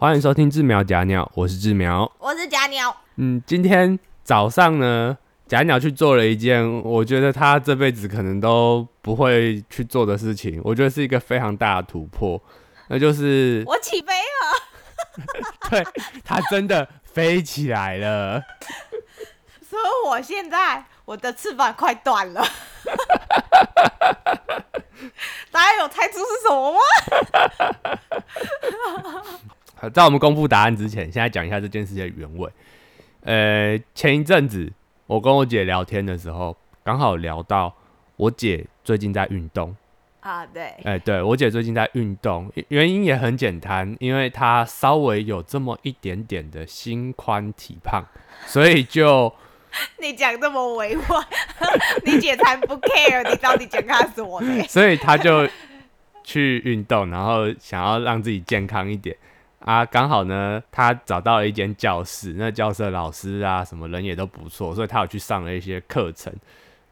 欢迎收听志苗假鸟，我是志苗。我是假鸟，嗯，今天早上呢，假鸟去做了一件我觉得他这辈子可能都不会去做的事情，我觉得是一个非常大的突破，那就是我起飞了，对他真的飞起来了。所以我现在我的翅膀快断了。大家有猜出是什么吗？好在我们公布答案之前，现在讲一下这件事情的原委。呃，前一阵子我跟我姐聊天的时候，刚好聊到我姐最近在运动。啊，对，哎、对我姐最近在运动，原因也很简单，因为她稍微有这么一点点的心宽体胖，所以就 你讲这么委婉，你姐才不 care 你到底讲她什么呢？所以她就去运动，然后想要让自己健康一点啊。刚好呢，他找到了一间教室，那教室的老师啊，什么人也都不错，所以他有去上了一些课程，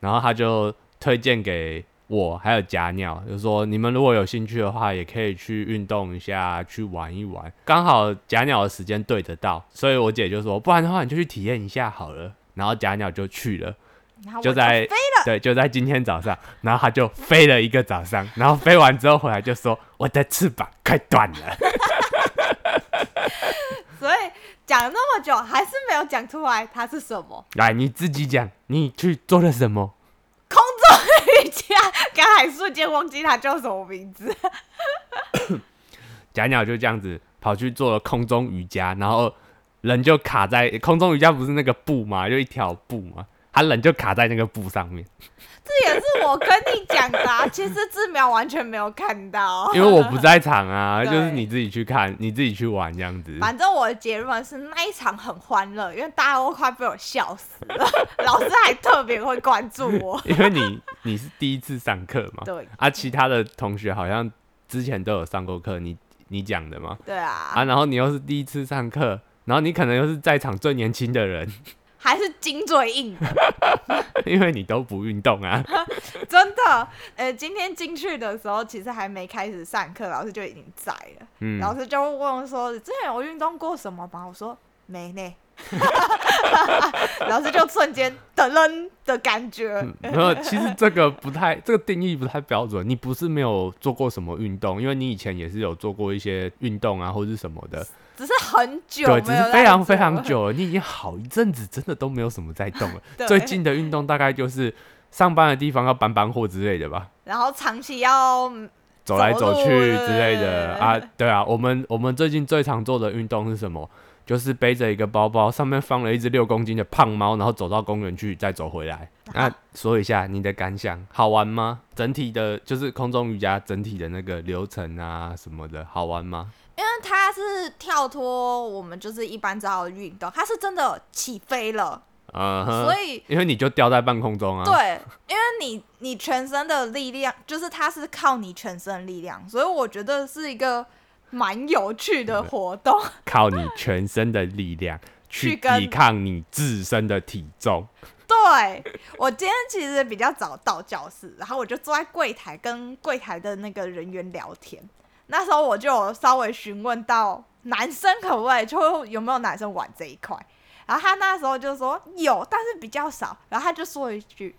然后他就推荐给我还有假鸟，就说你们如果有兴趣的话，也可以去运动一下，去玩一玩。刚好假鸟的时间对得到，所以我姐就说，不然的话你就去体验一下好了。然后假鸟就去了。就在飞了对，就在今天早上，然后他就飞了一个早上，然后飞完之后回来就说：“我的翅膀快断了。所以讲了那么久，还是没有讲出来它是什么”来，你自己讲，你去做了什么？空中瑜伽。刚才瞬间忘记它叫什么名字。假鸟就这样子跑去做了空中瑜伽，然后人就卡在空中瑜伽，不是那个布嘛？就一条布嘛，他人就卡在那个布上面。这也是我跟你讲的、啊，其实志苗完全没有看到。因为我不在场啊，就是你自己去看，你自己去玩这样子。反正我的结论是那一场很欢乐，因为大家都快被我笑死了，老师还特别会关注我。因为你你是第一次上课嘛，对啊，其他的同学好像之前都有上过课，你你讲的嘛，对啊，啊，然后你又是第一次上课，然后你可能又是在场最年轻的人，还是金嘴硬的，因为你都不运动啊，真的。呃，今天进去的时候，其实还没开始上课，老师就已经在了。嗯，老师就问我说：“之前有运动过什么吗？”我说：“没呢。”老师就瞬间噔噔的感觉，然后其实这个不太，这个定义不太标准。你不是没有做过什么运动，因为你以前也是有做过一些运动啊，或者是什么的，只是很久对，只是非常非常久了，你已经好一阵子，真的都没有什么在动了。最近的运动大概就是上班的地方要搬搬货之类的吧。然后长期要走来走去之类的啊，对啊，我们我们最近最常做的运动是什么？就是背着一个包包，上面放了一只六公斤的胖猫，然后走到公园去，再走回来。那说一下你的感想，好玩吗？整体的，就是空中瑜伽整体的那个流程啊什么的，好玩吗？它是跳脱我们就是一般知道的运动，它是真的起飞了，嗯哼，所以因为你就掉在半空中啊。对，因为你你全身的力量，就是它是靠你全身的力量，所以我觉得是一个蛮有趣的活动。靠你全身的力量 去抵抗你自身的体重。对我今天其实比较早到教室，然后我就坐在柜台跟柜台的那个人员聊天。那时候我就稍微询问到男生可不可以，就有没有男生玩这一块。然后他那时候就说有，但是比较少。然后他就说一句：“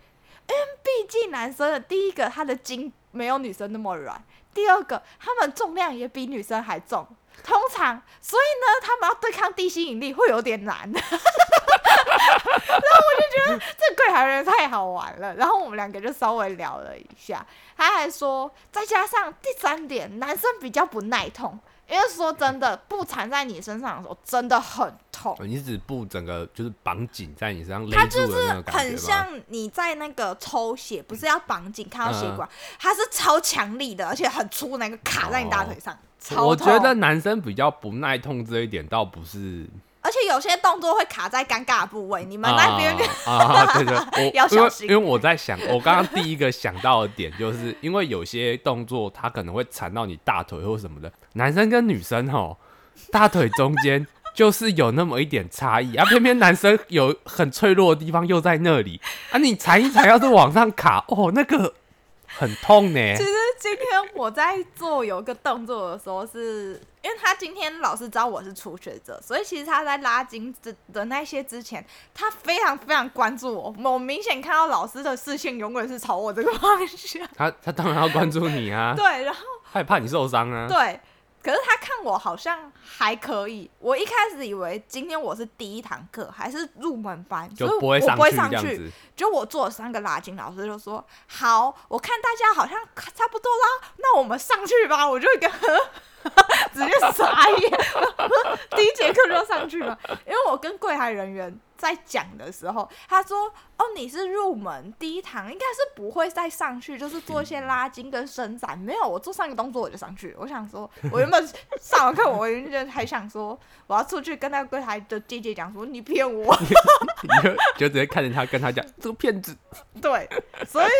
嗯毕竟男生的第一个他的筋没有女生那么软，第二个他们重量也比女生还重。通常，所以呢，他们要对抗地心引力会有点难。”然后我就觉得这柜台人太好玩了，然后我们两个就稍微聊了一下，他还说，再加上第三点，男生比较不耐痛，因为说真的，布缠在你身上的时候真的很痛，哦你是指布整个就是绑紧在你身上勒它住就是？很像你在那个抽血，不是要绑紧看到血管，它是超强力的，而且很粗，那个卡在你大腿上。我觉得男生比较不耐痛这一点倒不是而且有些动作会卡在尴尬的部位，你们那边、啊啊，对对，我要小心因为因为我在想，我刚刚第一个想到的点，就是因为有些动作它可能会缠到你大腿或什么的，男生跟女生吼大腿中间就是有那么一点差异啊，偏偏男生有很脆弱的地方又在那里啊，你缠一缠要是往上卡，哦，那个很痛呢。其实今天我在做有一个动作的时候是，因为他今天老师知道我是初学者，所以其实他在拉筋的的那些之前，他非常非常关注我。我明显看到老师的视线永远是朝我这个方向。他他当然要关注你啊，对，然后害怕你受伤啊。对，可是他看我好像还可以。我一开始以为今天我是第一堂课，还是入门班，就所以不会上去我不会上去。就我做了三个拉筋，老师就说：“好，我看大家好像差不多啦，那我们上去吧。”我就一个 直接傻眼，第一节课就要上去了，因为我跟柜台人员在讲的时候，他说：“哦，你是入门第一堂，应该是不会再上去，就是做一些拉筋跟伸展。”没有，我做上一个动作我就上去了。我想说，我原本上完课，我原本还想说，我要出去跟那个柜台的姐姐讲说：“你骗我。”你就就直接看着他，跟他讲这个骗子。对，所以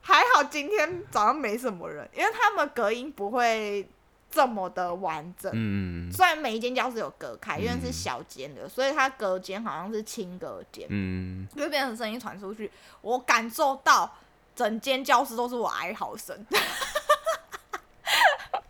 还好今天早上没什么人，因为他们隔音不会这么的完整。嗯虽然每一间教室有隔开，因为是小间的，所以它隔间好像是轻隔间，嗯，就会变成声音传出去。我感受到整间教室都是我哀嚎声，真的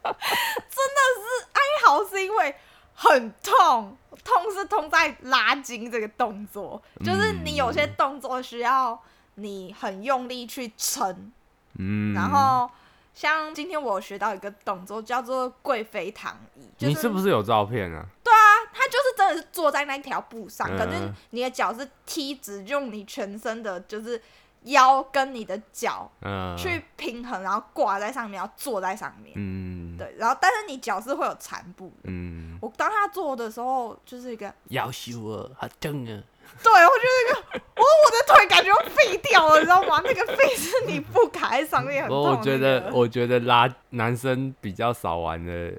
是哀嚎，是因为很痛，痛是痛在拉筋这个动作，就是你有些动作需要你很用力去撑，嗯，然后像今天我有学到一个动作叫做贵妃躺椅，就你是不是有照片啊？对啊他就是真的是坐在那条布上，可是嗯你的脚是踢直，用你全身的就是腰跟你的脚嗯，去平衡，然后挂在上面，然后坐在上面。嗯，对，然后但是你脚是会有残布的。嗯，我当他坐的时候，就是一个，腰修啊，好疼啊。对我觉得那个，我我的腿感觉要废掉了，你知道吗？那个废是你不卡在上面很痛、我我觉得，那个我觉得拉男生比较少玩的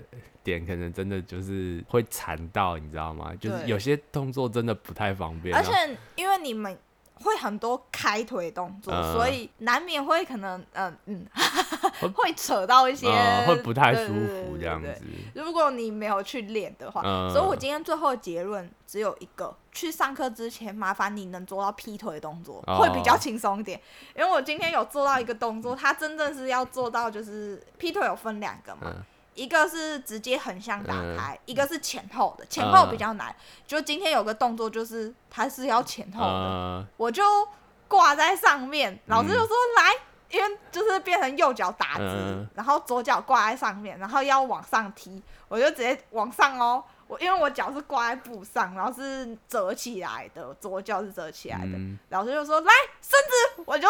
点，可能真的就是会缠到，你知道吗？就是有些动作真的不太方便啊。而且因为你们会很多开腿动作，嗯。所以难免会可能嗯嗯 会会扯到一些、呃，会不太舒服这样子。如果你没有去练的话，嗯。所以我今天最后的结论只有一个：去上课之前，麻烦你能做到劈腿的动作，哦。会比较轻松一点。因为我今天有做到一个动作，它真正是要做到就是劈腿有分两个嘛，嗯一个是直接横向打嗯开，一个是前后的，前后比较难。就今天有个动作就是它是要前后的，呃，我就挂在上面，老师就说来，因为就是变成右脚打直，嗯然后左脚挂在上面，然后要往上踢，我就直接往上哦。我因为我脚是挂在布上，然后是折起来的，左脚是折起来的。嗯老师就说来伸直，我就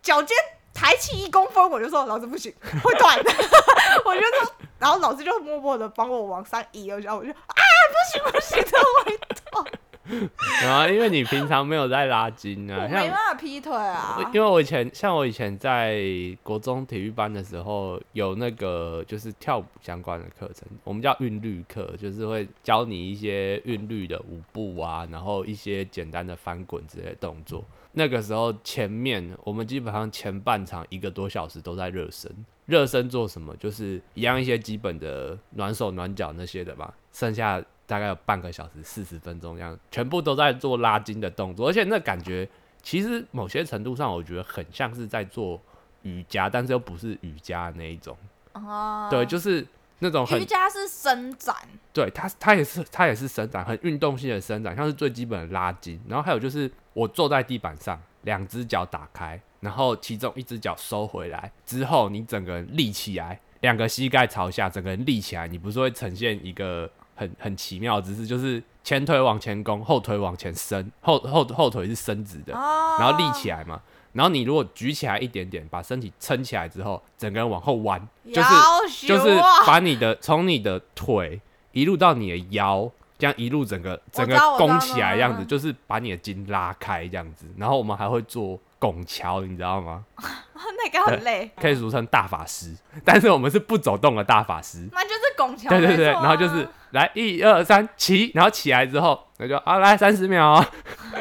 脚尖抬起一公分，我就说老师不行，会断。我就说，然后老师就默默的帮我往上移了一下，我就啊不行不行，这会断。然后因为你平常没有在拉筋啊，像没办法劈腿啊。因为我以前像我以前在国中体育班的时候，有那个就是跳舞相关的课程，我们叫韵律课，就是会教你一些韵律的舞步啊，然后一些简单的翻滚之类的动作。那个时候前面我们基本上前半场一个多小时都在热身，热身做什么？就是一样一些基本的暖手暖脚那些的吧，剩下大概有半个小时四十分钟这样，全部都在做拉筋的动作，而且那感觉其实某些程度上，我觉得很像是在做瑜伽，但是又不是瑜伽的那一种。哦，对，就是那种很瑜伽是伸展，对它，它也是它也是伸展，很运动性的伸展，像是最基本的拉筋。然后还有就是我坐在地板上，两只脚打开，然后其中一只脚收回来之后，你整个人立起来，两个膝盖朝下，整个人立起来，你不是会呈现一个很很奇妙的姿势，就是前腿往前弓，后腿往前伸，后后后腿是伸直的，哦，然后立起来嘛。然后你如果举起来一点点，把身体撑起来之后，整个人往后弯，就是就是把你的从你的腿一路到你的腰，这样一路整个整个知道我知道弓起来，这样子嗯就是把你的筋拉开这样子。然后我们还会做拱桥，你知道吗？那个很累，可以俗称大法师，但是我们是不走动的大法师。那就是拱桥，对对对，然后就是来一二三起，然后起来之后，那就啊来三十秒哦。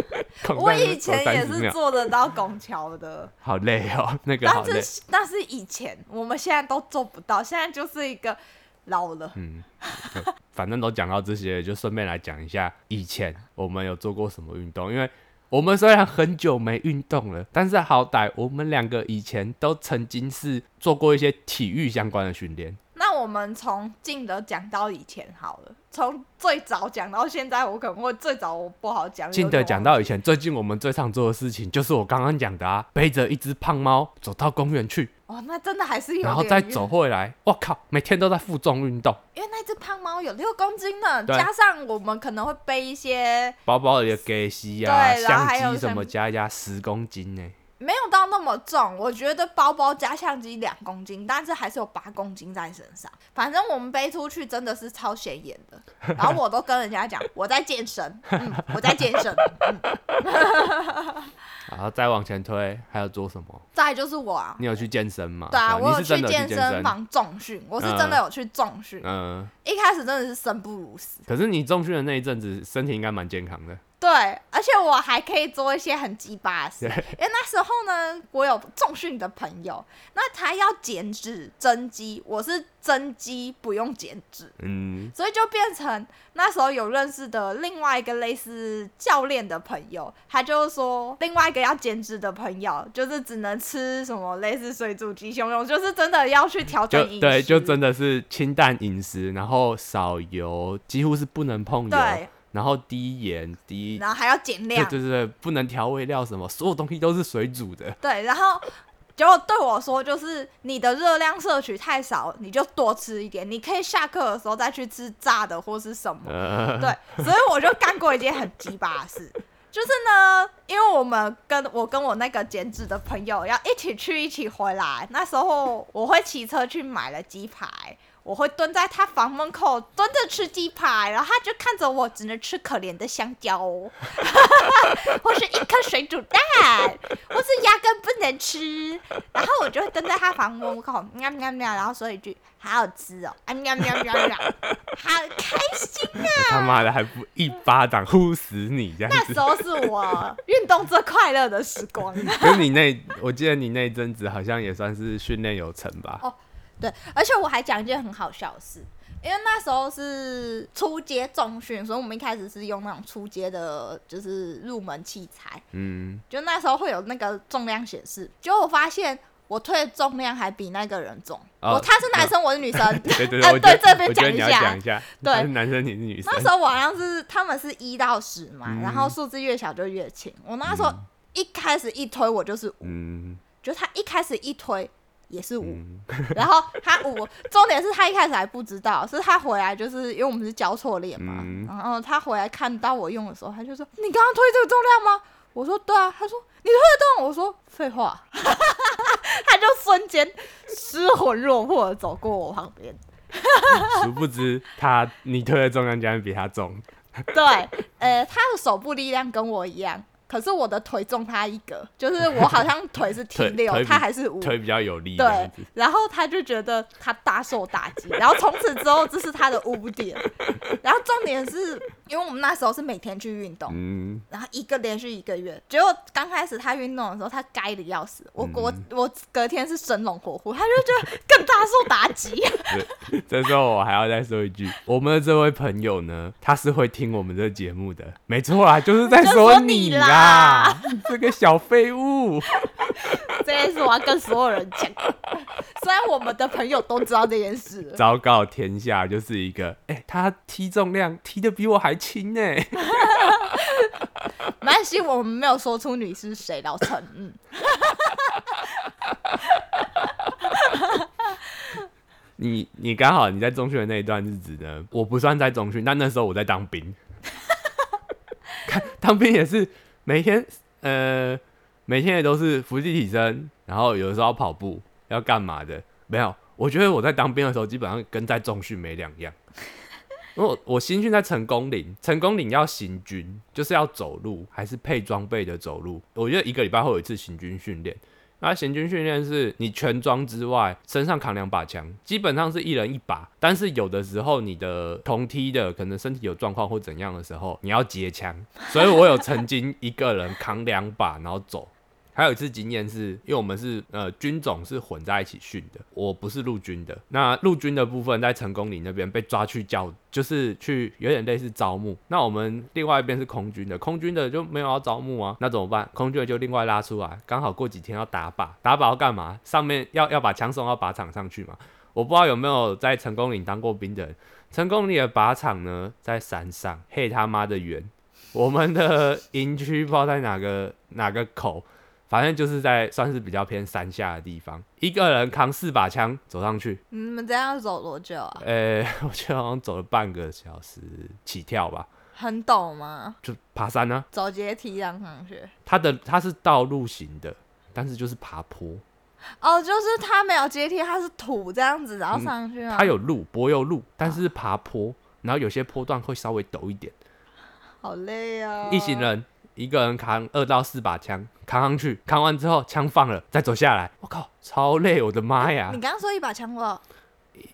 我以前也是做得到拱桥的，好累哦，那个好累。但是以前，我们现在都做不到，现在就是一个老了。嗯，反正都讲到这些，就顺便来讲一下以前我们有做过什么运动。因为我们虽然很久没运动了，但是好歹我们两个以前都曾经是做过一些体育相关的训练。那我们从近的讲到以前好了，从最早讲到现在，我可能会最早我不好讲。近的讲到以前，最近我们最常做的事情就是我刚刚讲的啊，背着一只胖猫走到公园去，哦，那真的还是有，然后再走。回来。我靠，每天都在负重运动，因为那只胖猫有六公斤呢，加上我们可能会背一些包包里的给西啊、对然后还有相机什什么么加一加十公斤呢、没有到那么重，我觉得包包加相机两公斤，但是还是有八公斤在身上。反正我们背出去真的是超显眼的，然后我都跟人家讲我在健身，嗯，我在健身。然后再往前推，还要做什么？再就是我啊，你有去健身吗？对啊，我有去健身。房重训，我是真的有去重训。嗯，一开始真的是生不如死，可是你重训的那一阵子，身体应该蛮健康的。对，而且我还可以做一些很鸡巴的事。因为那时候呢，我有重训的朋友，那他要减脂增肌，我是增肌不用减脂，嗯，所以就变成那时候有认识的另外一个类似教练的朋友，他就说另外一个要减脂的朋友，就是只能吃什么类似水煮鸡胸肉，就是真的要去调整饮对，就真的是清淡饮食，然后少油，几乎是不能碰油，对，然后低盐、低，然后还要减量，对对对，不能调味料什么，所有东西都是水煮的。对，然后结果对我说，就是你的热量摄取太少，你就多吃一点，你可以下课的时候再去吃炸的或是什么。呃，对，所以我就干过一件很鸡巴的事，就是呢，因为我们跟我跟我那个减脂的朋友要一起去，一起回来，那时候我会骑车去买了鸡排。我会蹲在他房门口蹲着吃鸡排，然后他就看着我，只能吃可怜的香蕉、哦，或是一颗水煮蛋，或是压根不能吃。然后我就会蹲在他房门口，喵喵喵，然后说一句“好好吃哦”，啊喵喵喵喵，好开心啊！他妈的还不一巴掌呼死你这样子那时。候是我运动最快乐的时光。可是你那，我记得你那一阵子好像也算是训练有成吧？哦对，而且我还讲一件很好笑的事，因为那时候是初阶重训，所以我们一开始是用那种初阶的，就是入门器材。嗯，就那时候会有那个重量显示，结果我发现我推的重量还比那个人重。哦我他是男生，我是女生。对对啊对，这边讲一下讲一下，对是男生你是女生那，时候我好像是他们是一到十嘛，嗯然后数字越小就越轻。我那时候一开始一推我就是五，嗯就他一开始一推也是五、嗯，然后他五，重点是他一开始还不知道，是他回来就是因为我们是交错练嘛，嗯然后他回来看到我用的时候，他就说：“你刚刚推这个重量吗？”我说：“对啊。”他说：“你推得动？”我说：“废话。”他就瞬间失魂落魄的走过我旁边。殊不知他你推的重量竟然比他重，对，呃，他的手部力量跟我一样，可是我的腿重他一个，就是我好像腿是 T 六，他还是五。腿比较有力对。，然后他就觉得他大受打击，然后从此之后这是他的污点。然后重点是因为我们那时候是每天去运动，嗯，然后一个连续一个月，结果刚开始他运动的时候，他该的要死，我我嗯我隔天是生龙活虎，他就觉得更大受打击。这时候我还要再说一句，我们的这位朋友呢，他是会听我们这节目的，没错啦，就是在说你你啦啦，这个小废物。这件事我要跟所有人讲，虽然我们的朋友都知道这件事了，昭告天下，就是一个，哎、他踢重量踢的比我还轻呢。没关系，我们没有说出你是谁，老陈，嗯，你你刚好你在中学的那一段日子呢，我不算在中学，但那时候我在当兵。看当兵也是每天呃每天也都是伏地挺身，然后有的时候要跑步，要干嘛的？没有，我觉得我在当兵的时候基本上跟在中训没两样。因 为我我新训在成功岭，成功岭要行军，就是要走路，还是配装备的走路。我觉得一个礼拜会有一次行军训练。那行军训练是你全装之外，身上扛两把枪，基本上是一人一把。但是有的时候你的同梯的可能身体有状况或怎样的时候，你要接枪。所以我有曾经一个人扛两把，然后走。还有一次经验是，因为我们是呃军种是混在一起训的，我不是陆军的。那陆军的部分在成功岭那边被抓去教，就是去有点类似招募。那我们另外一边是空军的，空军的就没有要招募啊，那怎么办？空军的就另外拉出来，刚好过几天要打靶，打靶要干嘛？上面要要把枪送到靶场上去嘛。我不知道有没有在成功岭当过兵的人，成功岭的靶场呢在山上，嘿他妈的远。我们的营区不知道在哪个哪个口，反正就是在算是比较偏山下的地方。一个人扛四把枪走上去，你们这样走多久啊？呃，我记得好像走了半个小时起跳吧，很陡吗？就爬山呢、走阶梯这样上去？它的它是道路型的，但是就是爬坡，哦，就是它没有阶梯，它是土这样子，然后上去啊。它有路柏油路，但是是爬坡，然后有些坡段会稍微陡一点。好累啊、一行人一个人扛二到四把枪，扛上去，扛完之后枪放了，再走下来。我靠，超累！我的妈呀你！刚刚说一把枪了，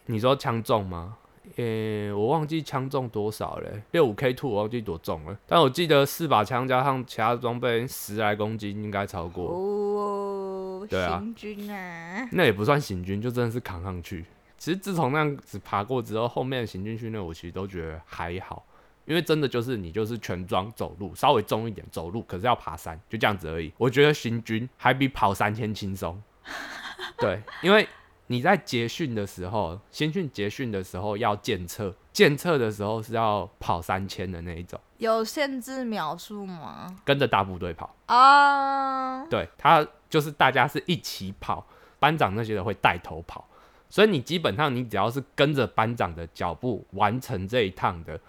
你说枪重吗？呃、我忘记枪重多少了，六五 K two 我忘记多重了，但我记得四把枪加上其他装备十来公斤，应该超过。哦，对啊行军啊，那也不算行军，就真的是扛上去。其实自从那样子爬过之后，后面的行军训练我其实都觉得还好，因为真的就是你就是全装走路，稍微重一点走路，可是要爬山，就这样子而已。我觉得行军还比跑三千轻松。对，因为你在结训的时候，新训结训的时候要检测，检测的时候是要跑三千的那一种，有限制秒数吗？跟着大部队跑。啊，对，他就是大家是一起跑，班长那些的会带头跑，所以你基本上你只要是跟着班长的脚步完成这一趟的，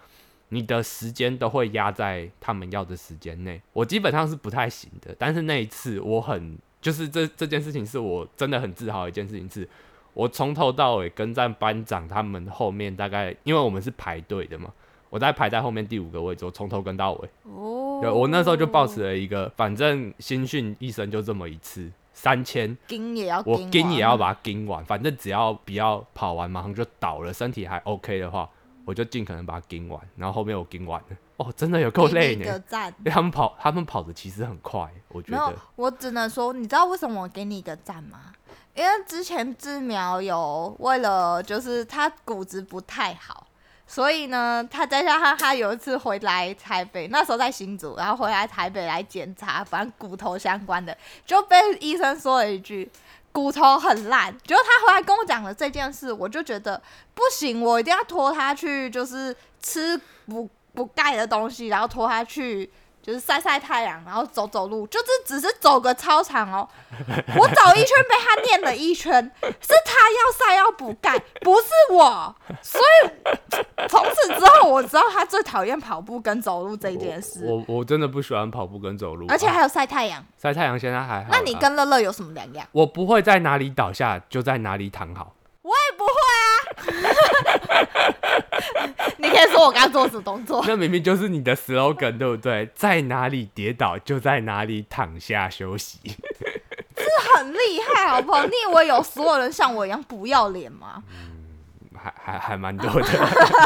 你的时间都会压在他们要的时间内。我基本上是不太行的，但是那一次我很，就是这这件事情是我真的很自豪的一件事情是。我从头到尾跟在班长他们后面，大概因为我们是排队的嘛，我在排在后面第五个位置，我从头跟到尾。哦，对我那时候就抱持了一个，反正新训一生就这么一次，三千盯也要我盯跟也要把它盯完，反正只要不要跑完马上就倒了，身体还 OK 的话，我就尽可能把它盯完。然后后面我盯完了，哦，真的有够累呢。给赞。因为他们跑，他们跑的其实很快，我觉没有得。，我只能说，你知道为什么我给你一个赞吗？因为之前志苗有为了就是他骨质不太好，所以呢，他再加上他有一次回来台北，那时候在新竹，然后回来台北来检查，反正骨头相关的，就被医生说了一句。骨头很烂，结果他回来跟我讲了这件事，我就觉得不行，我一定要拖他去，就是吃补补钙的东西，然后拖他去就是晒晒太阳，然后走走路，就是只是走个操场哦。我走一圈被他念了一圈，是他要晒要补钙，不是我。所以从此之后，我知道他最讨厌跑步跟走路这件事，我我我真的不喜欢跑步跟走路，啊而且还有晒太阳。晒太阳现在还好。那你跟乐乐有什么两样？我不会在哪里倒下就在哪里躺好。你可以说我刚刚做什么动作？那明明就是你的 slogan 对不对？在哪里跌倒就在哪里躺下休息。很厉害，好不好？你以为有所有人像我一样不要脸吗？还还还蛮多的。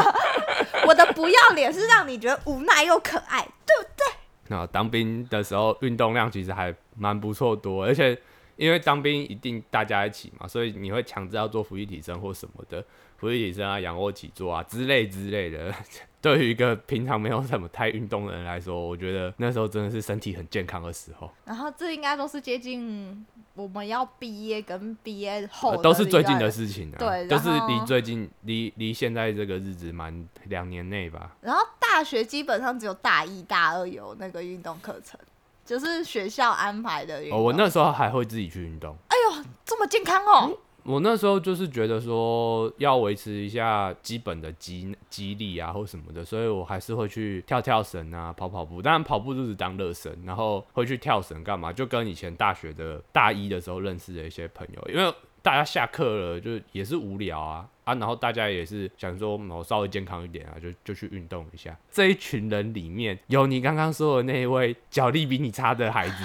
我的不要脸是让你觉得无奈又可爱，对不对？那当兵的时候运动量其实还蛮不错多，而且因为当兵一定大家一起嘛，所以你会强制要做俯卧提升或什么的，俯卧提升啊、仰卧起坐啊之类之类的。对于一个平常没有什么太运动的人来说，我觉得那时候真的是身体很健康的时候，然后这应该都是接近我们要毕业跟毕业后呃都是最近的事情啊。对就是离最近离离现在这个日子蛮两年内吧。然后大学基本上只有大一、大二有那个运动课程，就是学校安排的运动。哦，我那时候还会自己去运动。哎呦这么健康哦，我那时候就是觉得说要维持一下基本的肌肌力啊或什么的，所以我还是会去跳跳绳啊、跑跑步。当然跑步就是当热身，然后会去跳绳干嘛？就跟以前大学的大一的时候认识的一些朋友，因为大家下课了就也是无聊啊啊，然后大家也是想说我稍微健康一点啊，就就去运动一下。这一群人里面有你刚刚说的那一位脚力比你差的孩子，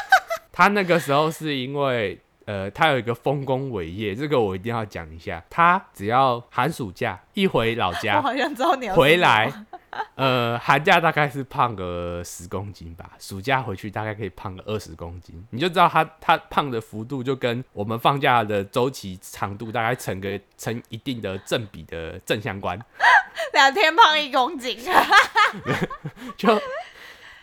他那个时候是因为。呃，他有一个丰功伟业，这个我一定要讲一下。他只要寒暑假一回老我家，好像知道你要回来 呃，寒假大概是胖个十公斤吧，暑假回去大概可以胖个二十公斤，你就知道他他胖的幅度就跟我们放假的周期长度大概成个成一定的正比的正相关，两天胖一公斤，就。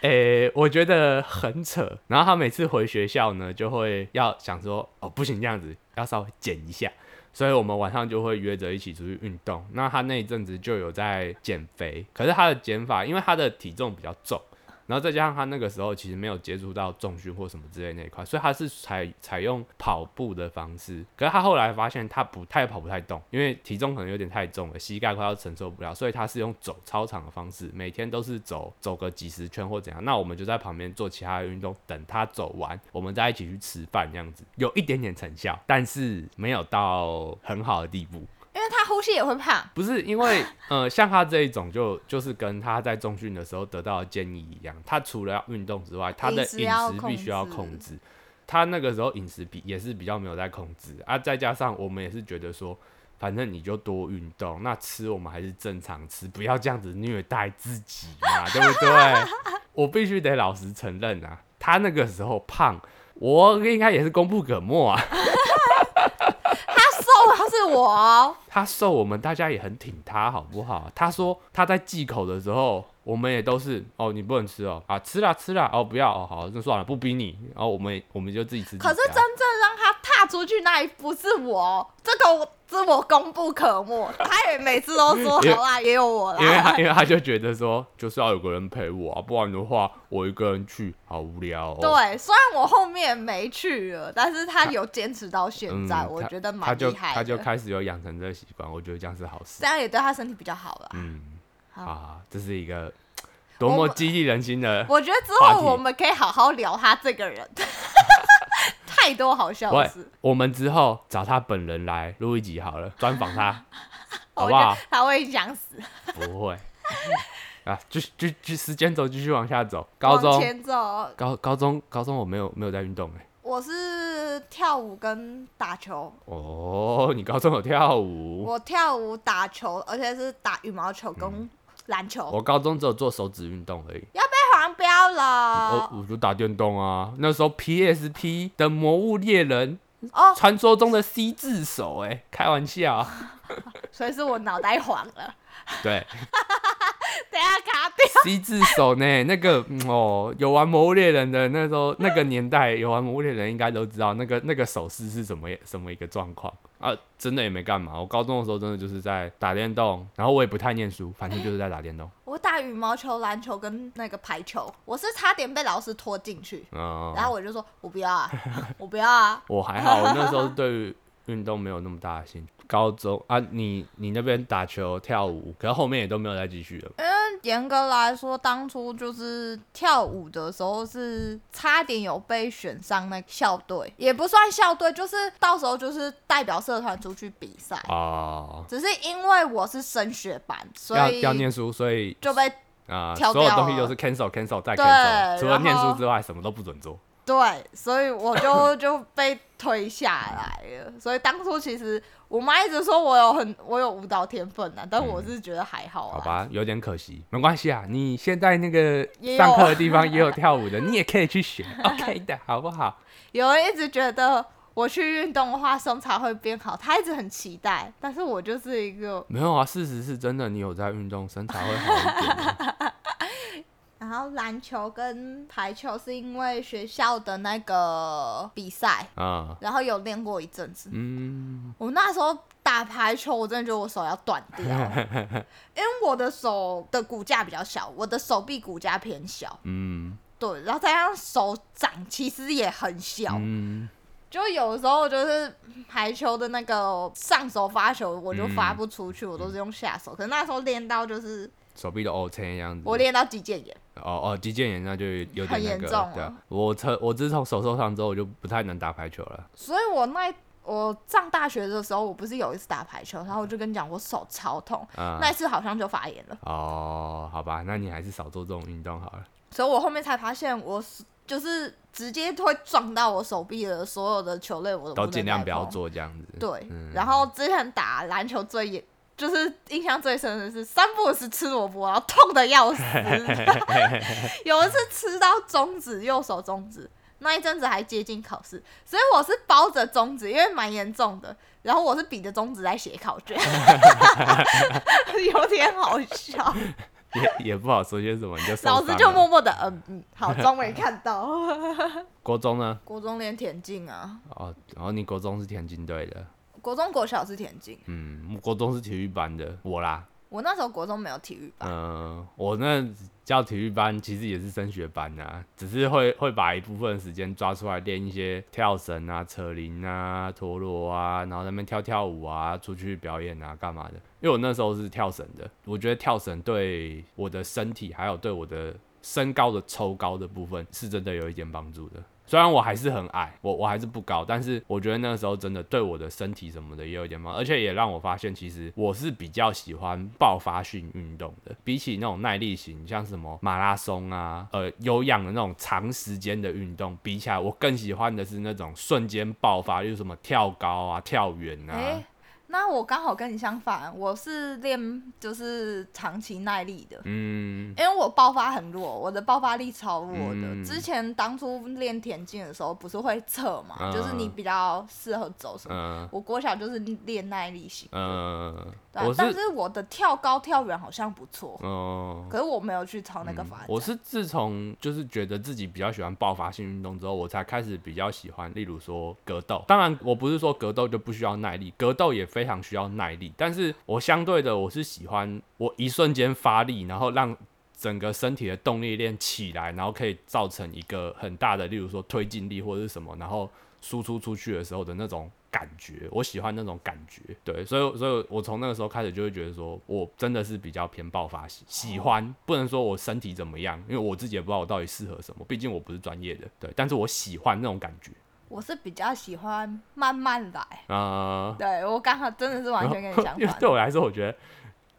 诶、我觉得很扯。然后他每次回学校呢，就会要想说，哦，不行这样子，要稍微减一下。所以我们晚上就会约着一起出去运动。那他那一阵子就有在减肥，可是他的减法，因为他的体重比较重，然后再加上他那个时候其实没有接触到重训或什么之类那一块，所以他是采采用跑步的方式。可是他后来发现他不，太跑不太动，因为体重可能有点太重了，膝盖快要承受不了，所以他是用走操场的方式，每天都是走走个几十圈或怎样。那我们就在旁边做其他的运动，等他走完，我们再一起去吃饭，这样子有一点点成效，但是没有到很好的地步。因为他呼吸也会胖。不是因为呃，像他这一种就就是跟他在中训的时候得到的建议一样，他除了要运动之外，他的饮食必须要控制。他那个时候饮食比也是比较没有在控制啊，再加上我们也是觉得说，反正你就多运动，那吃我们还是正常吃，不要这样子虐待自己嘛，对不对？我必须得老实承认啊，他那个时候胖，我应该也是功不可没啊。我哦，他瘦，我们大家也很挺他，好不好？他说他在忌口的时候，我们也都是哦，你不能吃哦，啊，吃啦吃啦，哦，不要哦，好，那算了，不逼你，然后我们我们就自己吃。可是真正让他踏出去那一不是我，这个我是我功不可没。他也每次都说好啦，也有我因为。他因为他就觉得说，就是要有个人陪我啊，不然的话我一个人去好无聊、哦。对，虽然我后面没去了，但是他有坚持到现嗯，在，我觉得蛮厉害的。他就开始有养成这个习惯，我觉得这样是好事这。样也对他身体比较好了。嗯，好啊，这是一个多么激励人心的。我觉得之后我们可以好好聊他这个人，太多好笑的事。我们之后找他本人来录一集好了，专访他，好不好？他会想死。不会。啊，继续继续时间走继续往下走。高中前走，高高中高中我没有没有在运动哎、我是跳舞跟打球。哦，你高中有跳舞？我跳舞、打球，而且是打羽毛球跟篮球。我高中只有做手指运动而已。标我了我就打电动啊，那时候 PSP 的《魔物猎人》哦，传说中的 C 字手哎、开玩笑。所以是我脑袋黄了。对等一下卡掉。，C 字手呢，那个嗯哦，有玩《魔物猎人》的那时候那个年代，有玩《魔物猎人》应该都知道那个那个手势是什么什么一个状况啊，真的也没干嘛。我高中的时候真的就是在打电动，然后我也不太念书，反正就是在打电动。我打羽毛球、篮球跟那个排球，我是差点被老师拖进去，嗯，然后我就说我不要啊，我不要啊。我还好，我那时候对于运动没有那么大的兴趣。高中啊，你你那边打球、跳舞，可是后面也都没有再继续了。因为严格来说，当初就是跳舞的时候是差点有被选上那个校队，也不算校队，就是到时候就是代表社团出去比赛。哦，只是因为我是升学班，所以要念书，所以就被啊、跳所有东西都是 cancel cancel 再 cancel，除了念书之外，什么都不准做。对，所以我就 就被推下来了。所以当初其实我妈一直说我有很我有舞蹈天分啊，但我是觉得还好啊。好吧，有点可惜，没关系啊。你现在那个也有上课的地方也有跳舞的，你也可以去学，OK 的，好不好？有人一直觉得我去运动的话身材会变好，他一直很期待，但是我就是一个，没有啊，事实是真的，你有在运动，身材会好一点的。然后篮球跟排球是因为学校的那个比赛，啊，然后有练过一阵子。嗯，我那时候打排球，我真的觉得我手要断掉，因为我的手的骨架比较小，我的手臂骨架偏小，嗯。对，然后再加上手掌其实也很小，嗯，就有时候就是排球的那个上手发球，我就发不出去，我都是用下手。可是那时候练到就是手臂都 O 成这样子。我练到肌腱炎，哦哦，肌腱炎那就有点很那个严重，对啊哦。我从我自从手受伤之后，我就不太能打排球了。所以我那我上大学的时候，我不是有一次打排球，然后我就跟你讲我手超痛，嗯、那一次好像就发炎了，哦，好吧，那你还是少做这种运动好了。所以我后面才发现我是就是直接会撞到我手臂的所有的球类，我都尽量不要碰。做这样子。对，嗯然后之前打篮球最严就是印象最深的是三不五时吃萝卜，然后痛的要死。有一次吃到中指，右手中指，那一阵子还接近考试，所以我是包着中指，因为蛮严重的。然后我是比着中指在写考卷，有点好笑。也也不好说些什么，你就老师就默默的嗯嗯，好装没看到。国中呢？国中练田径啊，哦，然后你国中是田径队的，国中国小是田径，嗯，我国中是体育班的，我啦，我那时候国中没有体育班。嗯、我那叫体育班其实也是升学班啊，只是会会把一部分时间抓出来练一些跳绳啊、扯铃啊、陀螺啊，然后在那边跳跳舞啊，出去表演啊，干嘛的？因为我那时候是跳绳的，我觉得跳绳对我的身体还有对我的身高的抽高的部分是真的有一点帮助的。虽然我还是很矮，我我还是不高，但是我觉得那个时候真的对我的身体什么的也有点帮助，而且也让我发现，其实我是比较喜欢爆发性运动的，比起那种耐力型，像什么马拉松啊，呃，有氧的那种长时间的运动，比起来，我更喜欢的是那种瞬间爆发，例如什么跳高啊、跳远啊。那我刚好跟你相反，我是练就是长期耐力的。嗯因为我爆发很弱，我的爆发力超弱的。嗯之前当初练田径的时候，不是会测嘛，嗯就是你比较适合走什么。嗯我国小就是练耐力型，嗯，对但是我的跳高跳远好像不错，嗯。可是我没有去朝那个发展。我是自从就是觉得自己比较喜欢爆发性运动之后，我才开始比较喜欢，例如说格斗。当然，我不是说格斗就不需要耐力，格斗也非常需要耐力。但是我相对的，我是喜欢我一瞬间发力，然后让整个身体的动力链起来，然后可以造成一个很大的，例如说推进力或者是什么，然后输出出去的时候的那种感觉，我喜欢那种感觉。对，所以所以我从那个时候开始就会觉得说，我真的是比较偏爆发型，喜欢不能说我身体怎么样，因为我自己也不知道我到底适合什么，毕竟我不是专业的。对，但是我喜欢那种感觉。我是比较喜欢慢慢来。啊、对我刚好真的是完全跟你相反。对我来说，我觉得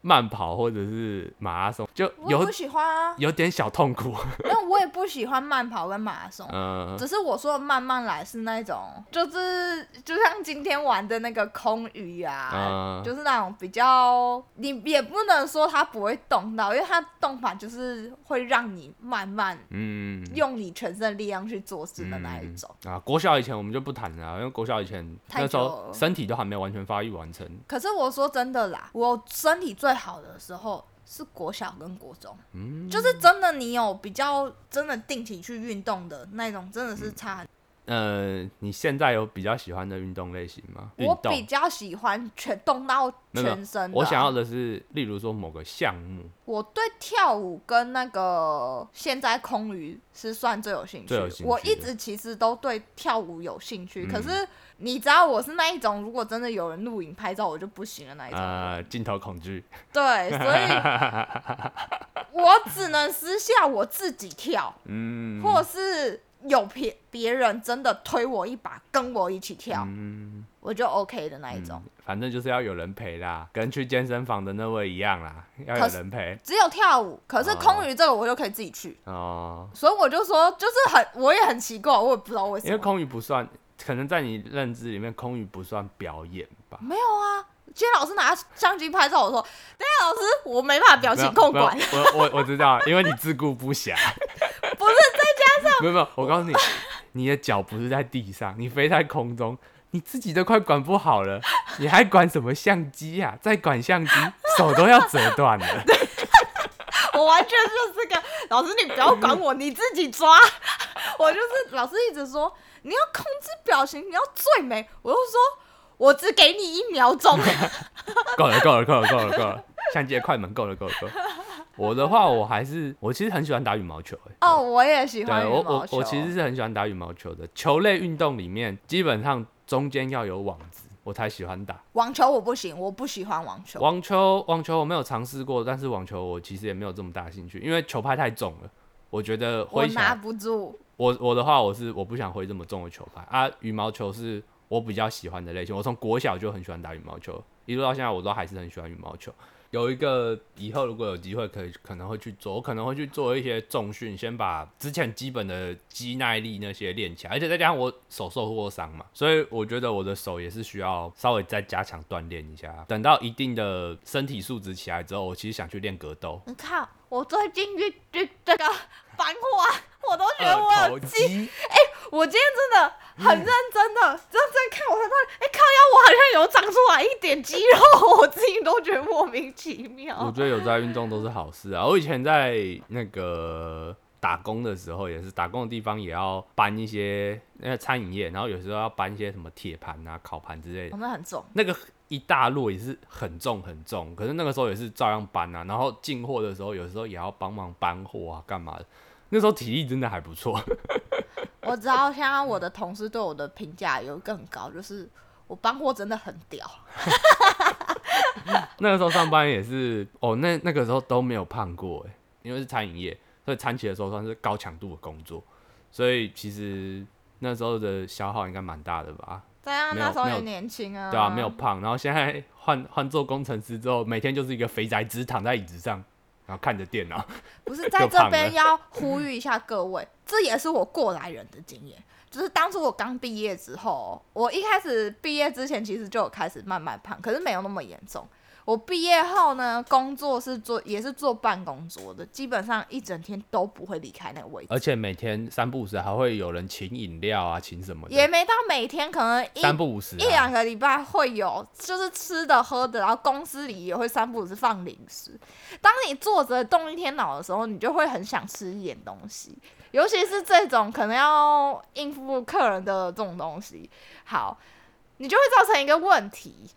慢跑或者是马拉松就有我不喜欢啊，有点小痛苦。因为我也不喜欢慢跑跟马拉松。嗯、只是我说的慢慢来是那种，就是就像今天玩的那个空余啊，嗯就是那种比较，你也不能说它不会动到，因为它动法就是会让你慢慢嗯。用你全身的力量去做事的那一种。啊，国小以前我们就不谈了啊，因为国小以前那时候身体都还没有完全发育完成。可是我说真的啦，我身体最好的时候是国小跟国中，嗯，就是真的你有比较真的定期去运动的那种，真的是差很。呃，你现在有比较喜欢的运动类型吗？我比较喜欢全动到全身我想要的是，例如说某个项目，我对跳舞跟那个现在空余是算最有兴趣。最有兴趣我一直其实都对跳舞有兴趣，嗯。可是你知道我是那一种，如果真的有人录影拍照，我就不行的那一种。呃，镜头恐惧，对，所以 我只能私下我自己跳，嗯，或是有别别人真的推我一把，跟我一起跳，嗯，我就 OK 的那一种。嗯反正就是要有人陪啦，跟去健身房的那位一样啦，要有人陪只有跳舞，可是哦空余这个我就可以自己去，哦，所以我就说，就是很，我也很奇怪，我也不知道为什么。因为空余不算，可能在你认知里面，空余不算表演吧。没有啊，今天老师拿相机拍照，我说，等一下老师，我没办法表情控管我我我知道，因为你自顾不暇。不是再加上没有没有，我告诉你，你的脚不是在地上，你飞在空中，你自己都快管不好了，你还管什么相机呀、再管相机，手都要折断了。我完全就是个老师，你不要管我，你自己抓。我就是老师一直说你要控制表情，你要最美，我就说我只给你一秒钟。够了够了够了够了够了，相机的快门够了够了够了。我的话，我还是我其实很喜欢打羽毛球、欸，哦，我也喜欢我羽毛球。我我其实是很喜欢打羽毛球的。球类运动里面，基本上中间要有网子，我才喜欢打。网球我不行，我不喜欢网球。网球网球我没有尝试过，但是网球我其实也没有这么大兴趣，因为球拍太重了，我觉得挥拿。不住。我我的话，我是我不想挥这么重的球拍啊。羽毛球是我比较喜欢的类型，我从国小就很喜欢打羽毛球，一路到现在我都还是很喜欢羽毛球。有一个以后如果有机会可以可能会去做，我可能会去做一些重训，先把之前基本的肌耐力那些练起来，而且再加上我手受过伤嘛，所以我觉得我的手也是需要稍微再加强锻炼一下。等到一定的身体素质起来之后，我其实想去练格斗。我最近去去这个繁华，我都觉得我有肌哎，我今天真的很认真的认真看，我才发现，哎、靠腰我好像有长出来一点肌肉，我自己都觉得莫名其妙我。觉得有在运动都是好事啊。我以前在那个打工的时候，也是打工的地方也要搬一些那个餐饮业，然后有时候要搬一些什么铁盘啊、烤盘之类的我，们很重，那个一大摞也是很重很重，可是那个时候也是照样搬啊。然后进货的时候，有时候也要帮忙搬货啊，干嘛的。那时候体力真的还不错，我知道现在我的同事对我的评价有更高，就是我搬货真的很屌。那个时候上班也是哦，那那个时候都没有胖过哎，因为是餐饮业，所以餐起的时候算是高强度的工作，所以其实那时候的消耗应该蛮大的吧，这样没有没有那时候也年轻啊，对啊，没有胖，然后现在 换换做工程师之后，每天就是一个肥宅只躺在椅子上，然后看着电脑，不是 在这边要呼吁一下各位，这也是我过来人的经验。就是当初我刚毕业之后，我一开始毕业之前其实就有开始慢慢胖，可是没有那么严重。我毕业后呢，工作是做也是做办公桌的，基本上一整天都不会离开那个位置，而且每天三不五时还会有人请饮料啊，请什么的，也没到每天，可能一三不五时、啊，一两个礼拜会有，就是吃的喝的，然后公司里也会三不五时放零食。当你坐着动一天脑的时候，你就会很想吃一点东西，尤其是这种可能要应付客人的这种东西。好，你就会造成一个问题，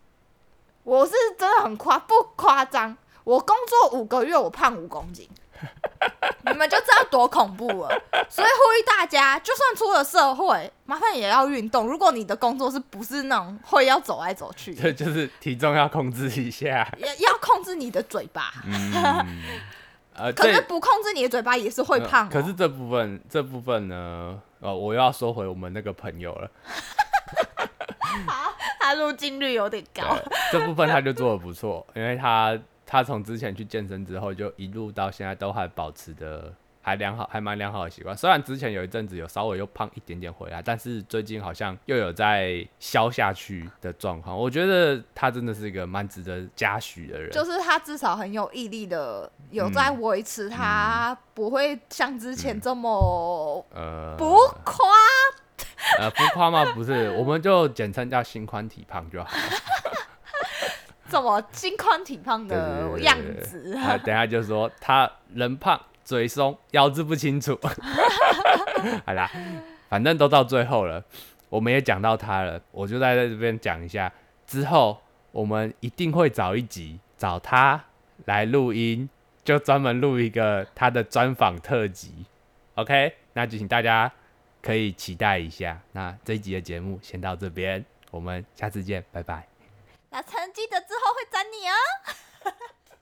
我是真的很夸不夸张，我工作五个月，我胖五公斤。你们就知道多恐怖了，所以呼吁大家，就算出了社会，麻烦也要运动。如果你的工作是不是那种会要走来走去的，这就是体重要控制一下。要要控制你的嘴巴。嗯，呃，可是不控制你的嘴巴也是会胖、哦呃可是这部分这部分呢，呃，我又要说回我们那个朋友了。他入镜率有点高。这部分他就做的不错，因为他他从之前去健身之后，就一路到现在都还保持的还良好，还蛮良好的习惯。虽然之前有一阵子有稍微又胖一点点回来，但是最近好像又有在消下去的状况。我觉得他真的是一个蛮值得嘉许的人。就是他至少很有毅力的，有在维持，他不会像之前这么呃，不夸。呃不夸吗？不是，我们就简称叫心宽体胖就好了。这么心宽体胖的样对子，他等下就说他人胖嘴松，咬字不清楚。好啦，反正都到最后了，我们也讲到他了，我就在这边讲一下。之后我们一定会找一集找他来录音，就专门录一个他的专访特辑。OK，那就请大家可以期待一下。那这一集的节目先到这边，我们下次见，拜拜。那成记得之后会整你哦。